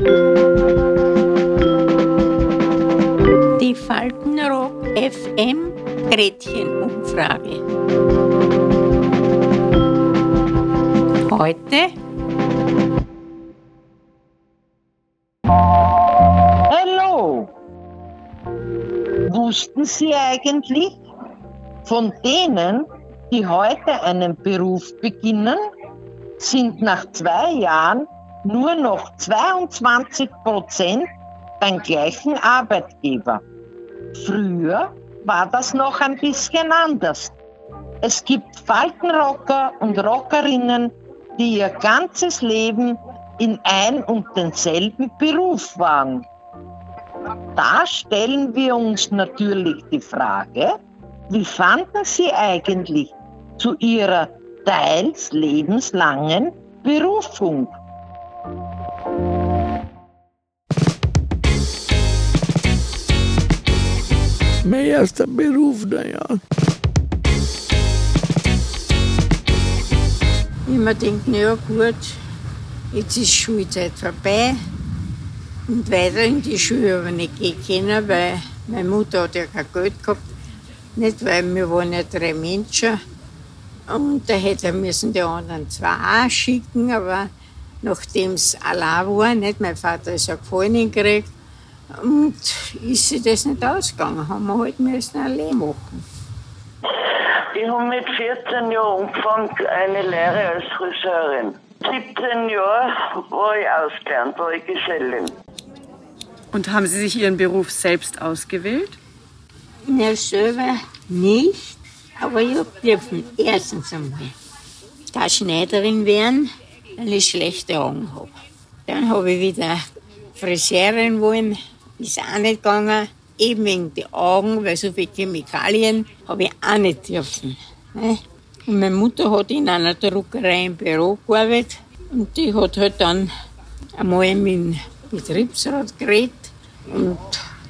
Die Faltenrock FM Gretchenumfrage. Heute Hallo! Wussten Sie eigentlich, von denen, die heute einen Beruf beginnen, sind nach zwei Jahren nur noch 22 Prozent beim gleichen Arbeitgeber. Früher war das noch ein bisschen anders. Es gibt Faltenrocker und Rockerinnen, die ihr ganzes Leben in ein und denselben Beruf waren. Da stellen wir uns natürlich die Frage, wie fanden Sie eigentlich zu Ihrer teils lebenslangen Berufung? Mein erster Beruf, naja. Ich mir denke, ja gut, jetzt ist Schulzeit vorbei und weiter in die Schule aber nicht gehen können, weil meine Mutter hat ja kein Geld gehabt. Nicht, weil wir waren ja drei Menschen und da hätte er müssen die anderen zwei auch schicken, aber nachdem es allein war, nicht, mein Vater ist ja Gefallen gekriegt und ist sich das nicht ausgegangen, haben wir halt müssen allein machen. Ich habe mit 14 Jahren angefangen, eine Lehre als Friseurin. 17 Jahre war ich ausgelernt, war ich Gesellin. Und haben Sie sich Ihren Beruf selbst ausgewählt? Ja, selber nicht, aber ich dürfen erstens einmal da Schneiderin werden, weil ich schlechte Augen habe. Dann habe ich wieder Friseurin wollen, ist auch nicht gegangen. Eben wegen den Augen, weil so viele Chemikalien habe ich auch nicht dürfen. ne? Und meine Mutter hat in einer Druckerei im Büro gearbeitet und die hat halt dann einmal mit dem Betriebsrat geredet und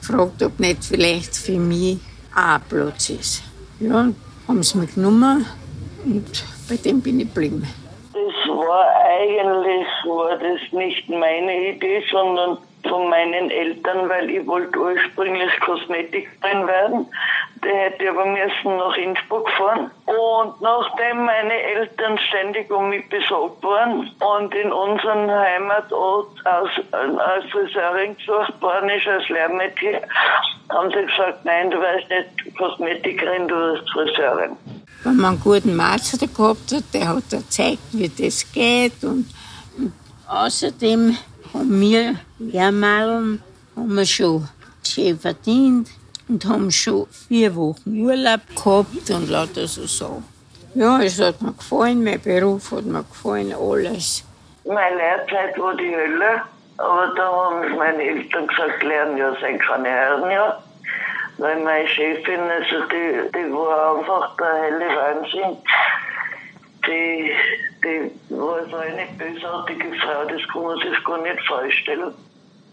gefragt, ob nicht vielleicht für mich auch ein Platz ist. Ja, haben sie mich genommen und bei dem bin ich geblieben. Das war eigentlich war das nicht meine Idee, sondern von meinen Eltern, weil ich wollte ursprünglich Kosmetikerin werden. Der hätte aber müssen nach Innsbruck fahren. Und nachdem meine Eltern ständig um mich besorgt waren und in unserem Heimatort als, als Friseurin gesucht worden ist, als Lehrmädchen, haben sie gesagt, nein, du weißt nicht Kosmetikerin, du wirst Friseurin. Wenn man einen guten Meister gehabt hat, der hat gezeigt, wie das geht. Und außerdem haben wir Lehrmadeln haben wir schon schön verdient und haben schon vier Wochen Urlaub gehabt und lauter so Sachen. Ja, es hat mir gefallen, mein Beruf hat mir gefallen, alles. Meine Lehrzeit war die Hölle, aber da haben meine Eltern gesagt, lernen ja sein keine Herren ja. Weil meine Chefin, also die, die war einfach der helle Wahnsinn. Die, die war so eine bösartige Frau, das kann man sich gar nicht vorstellen.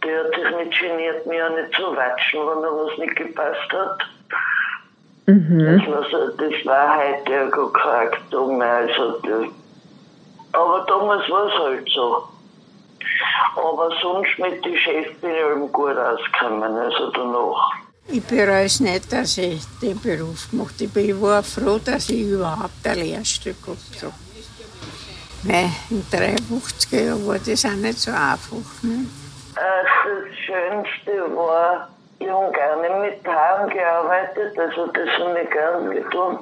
Die hat sich nicht geniert, mir auch nicht zu watschen, wenn da was nicht gepasst hat. Das, war so, das war gar kein Aktum mehr. Also, das, aber damals war es halt so. Aber sonst mit den Chefs bin ich eben gut ausgekommen, also danach. Ich bereue es nicht, dass ich den Beruf gemacht habe. Ich war froh, dass ich überhaupt ein Lehrstück gehabt habe. Weil in 53 Jahren war das auch nicht so einfach. Ne? Das Schönste war, ich habe gerne mit Haaren gearbeitet, also das habe ich gern getan.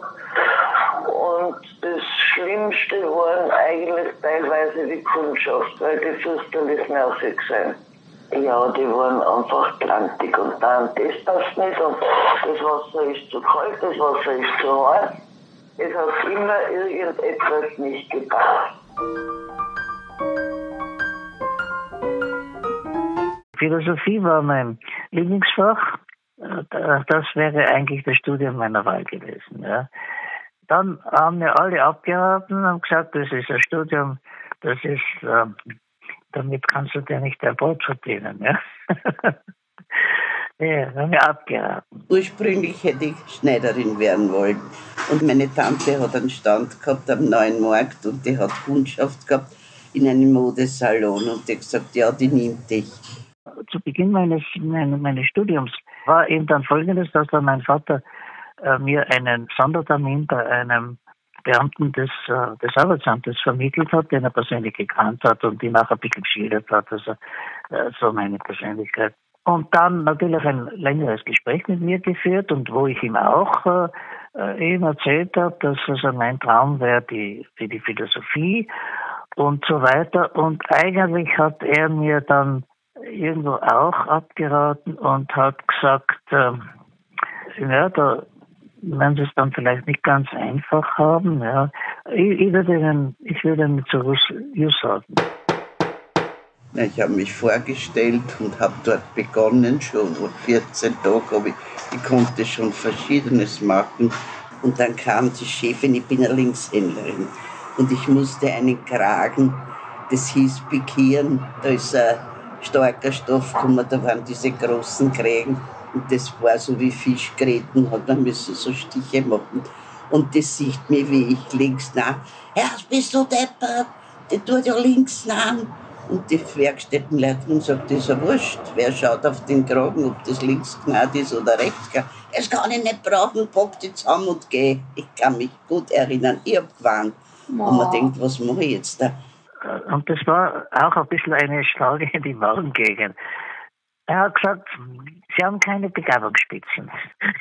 Und das Schlimmste waren eigentlich teilweise die Kundschaft, weil die fürchterlich nervig sind. Ja, die waren einfach krantig und dann, das passt nicht und das Wasser ist zu kalt, das Wasser ist zu heiß. Es hat immer irgendetwas nicht gepasst. Philosophie war mein Lieblingsfach. Das wäre eigentlich das Studium meiner Wahl gewesen. Ja. Dann haben mir alle abgeraten und gesagt, das ist ein Studium, das ist, ähm, damit kannst du dir nicht dein Brot verdienen. Ja. ja, haben mir abgeraten. Ursprünglich hätte ich Schneiderin werden wollen. Und meine Tante hat einen Stand gehabt am Neuen Markt und die hat Kundschaft gehabt. in einem Modesalon und die gesagt, ja, die nimmt dich. Zu Beginn meines, meines, meines Studiums war eben dann folgendes, dass dann mein Vater äh, mir einen Sondertermin bei einem Beamten des, äh, des Arbeitsamtes vermittelt hat, den er persönlich gekannt hat und die nachher ein bisschen geschildert hat. Also äh, so meine Persönlichkeit. Und dann natürlich ein längeres Gespräch mit mir geführt und wo ich ihm auch äh eben erzählt habe, dass also mein Traum wäre die, für die Philosophie und so weiter. Und eigentlich hat er mir dann irgendwo auch abgeraten und hat gesagt, äh, ja, da werden sie es dann vielleicht nicht ganz einfach haben. Ja. Ich, ich würde Ihnen, ich würde Ihnen zu Jus sagen. Ich habe mich vorgestellt und habe dort begonnen, schon vor 14 Tagen, aber ich, ich konnte schon Verschiedenes machen. Und dann kam die Chefin, ich bin eine Linkshändlerin, und ich musste einen Kragen, das hieß Pikieren, da ist ein starker Stoff gekommen, da waren diese großen Krägen und das war so wie Fischgräten, hat man müssen so Stiche machen. Und das sieht mir wie ich links nach. Ja, bist du deppert? Die tut ja links nach. Und die Werkstättenleitung sagt, das ist ja wurscht. Wer schaut auf den Kragen, ob das links gnad ist oder rechts gnad. Das kann ich nicht brauchen, pack die zusammen und geh. Ich kann mich gut erinnern, ich hab gewarnt. Oh. Und man denkt, was mache ich jetzt da? Und das war auch ein bisschen eine Schlage in die Magengegend. Er hat gesagt, Sie haben keine Begabungsspitzen.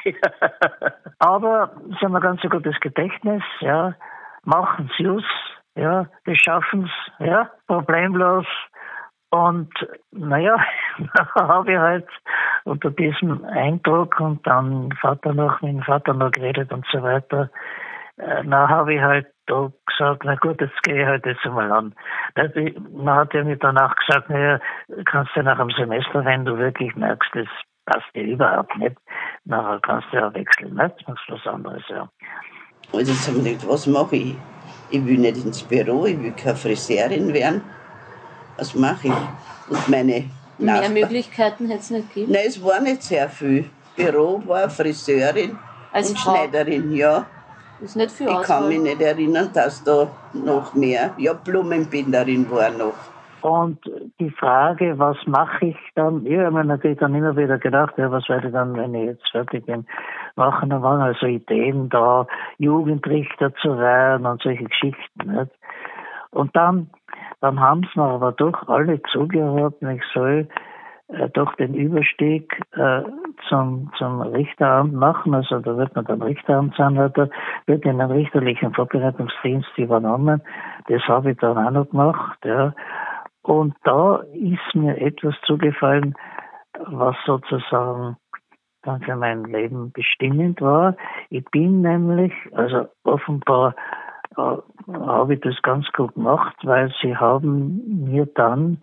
Aber Sie haben ein ganz gutes Gedächtnis, ja. Machen Sie es, ja. Wir schaffen es, ja. Problemlos. Und naja, habe ich halt unter diesem Eindruck und dann Vater noch mit dem Vater noch geredet und so weiter, äh, dann habe ich halt da gesagt, na gut, jetzt gehe ich halt jetzt einmal an. Man hat ja mir danach gesagt, naja, kannst du nach einem Semester, wenn du wirklich merkst, das passt dir überhaupt nicht, nachher kannst du ja wechseln, nicht? Machst was anderes, ja. Und jetzt haben wir gedacht, was mache ich? Ich will nicht ins Büro, ich will keine Friseurin werden. Was mache ich? Und meine Mehr Nachbar Möglichkeiten hätte es nicht gegeben? Nein, es war nicht sehr viel. Büro war Friseurin Als und Frau. Schneiderin, ja. Ist nicht viel Ich kann mich nicht erinnern, dass da noch mehr. Ja, Blumenbinderin war noch. Und die Frage, was mache ich dann? Ja, ich habe mir natürlich dann immer wieder gedacht, ja, was werde ich dann, wenn ich jetzt fertig bin, machen? Da waren also Ideen da, Jugendrichter zu werden und solche Geschichten. Nicht? Und dann, dann haben sie mir aber doch alle zugehört, ich soll doch den Überstieg äh, zum, zum Richteramt machen. Also da wird man dann Richteramtsanwärter, wird in den richterlichen Vorbereitungsdienst übernommen. Das habe ich dann auch noch gemacht. Ja. Und da ist mir etwas zugefallen, was sozusagen dann für mein Leben bestimmend war. Ich bin nämlich, also offenbar äh, habe ich das ganz gut gemacht, weil sie haben mir dann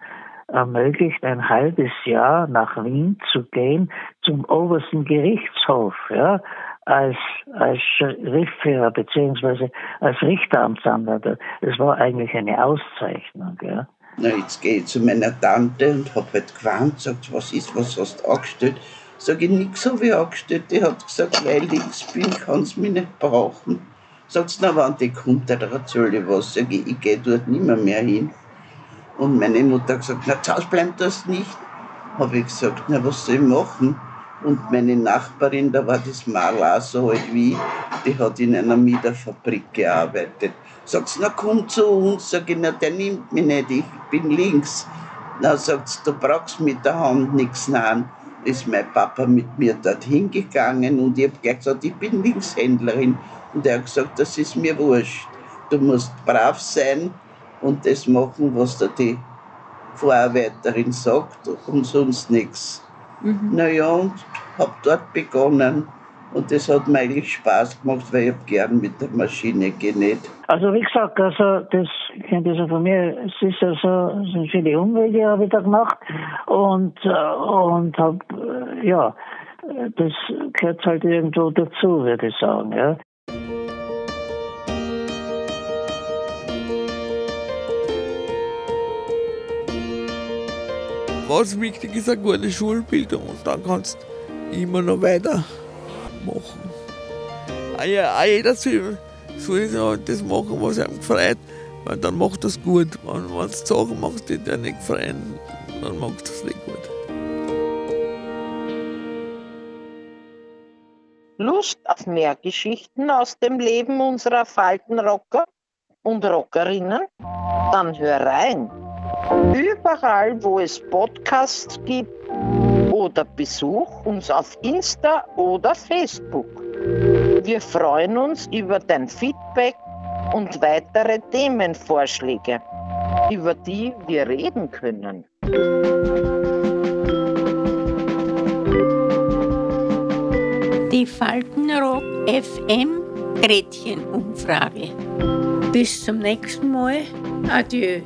ermöglicht, ein halbes Jahr nach Wien zu gehen zum obersten Gerichtshof, ja, als, als Schriftführer beziehungsweise als Richteramtsanwalt. Das war eigentlich eine Auszeichnung, ja. Na, jetzt gehe ich zu meiner Tante und habe halt gewarnt, sagt, was ist, was hast du angestellt? Sag ich, nix habe ich angestellt. Die hat gesagt, weil ich links bin, kann sie mich nicht brauchen. Sagt sie, na, wann die kommt, dann erzähle ich was. Sag ich, ich gehe dort nimmer mehr hin. Und meine Mutter hat gesagt, na, zu Hause bleibt das nicht. Habe ich gesagt, na, was soll ich machen? Und meine Nachbarin, da war das Mal so alt wie die hat in einer Miederfabrik gearbeitet. Sagt sie, na komm zu uns. Sag ich, na, der nimmt mich nicht, ich bin links. Na, sagt sie, du brauchst mit der Hand nichts nehmen. Ist mein Papa mit mir dorthin gegangen und ich habe gleich gesagt, ich bin Linkshändlerin. Und er hat gesagt, das ist mir wurscht. Du musst brav sein und das machen, was da die Vorarbeiterin sagt und sonst nichts. Mhm. Naja, und habe dort begonnen. Und das hat mir eigentlich Spaß gemacht, weil ich gern mit der Maschine genäht. Also wie gesagt, also das kennt ihr so von mir, es ist also sind viele Umwege habe ich da gemacht und äh, und habe äh, ja das gehört halt irgendwo dazu, würde ich sagen, ja. Was wichtig ist, eine gute Schulbildung und dann kannst du immer noch weiter machen. Auch jeder soll, soll das machen, was einem gefreut, Weil dann macht das gut. Wenn du Sachen machst, die dir nicht freuen, dann macht das nicht gut. Lust auf mehr Geschichten aus dem Leben unserer Faltenrocker und Rockerinnen? Dann hör rein. Überall, wo es Podcasts gibt oder besuch uns auf Insta oder Facebook. Wir freuen uns über dein Feedback und weitere Themenvorschläge, über die wir reden können. Die Faltenrock FM Gretchenumfrage. Bis zum nächsten Mal. Adieu.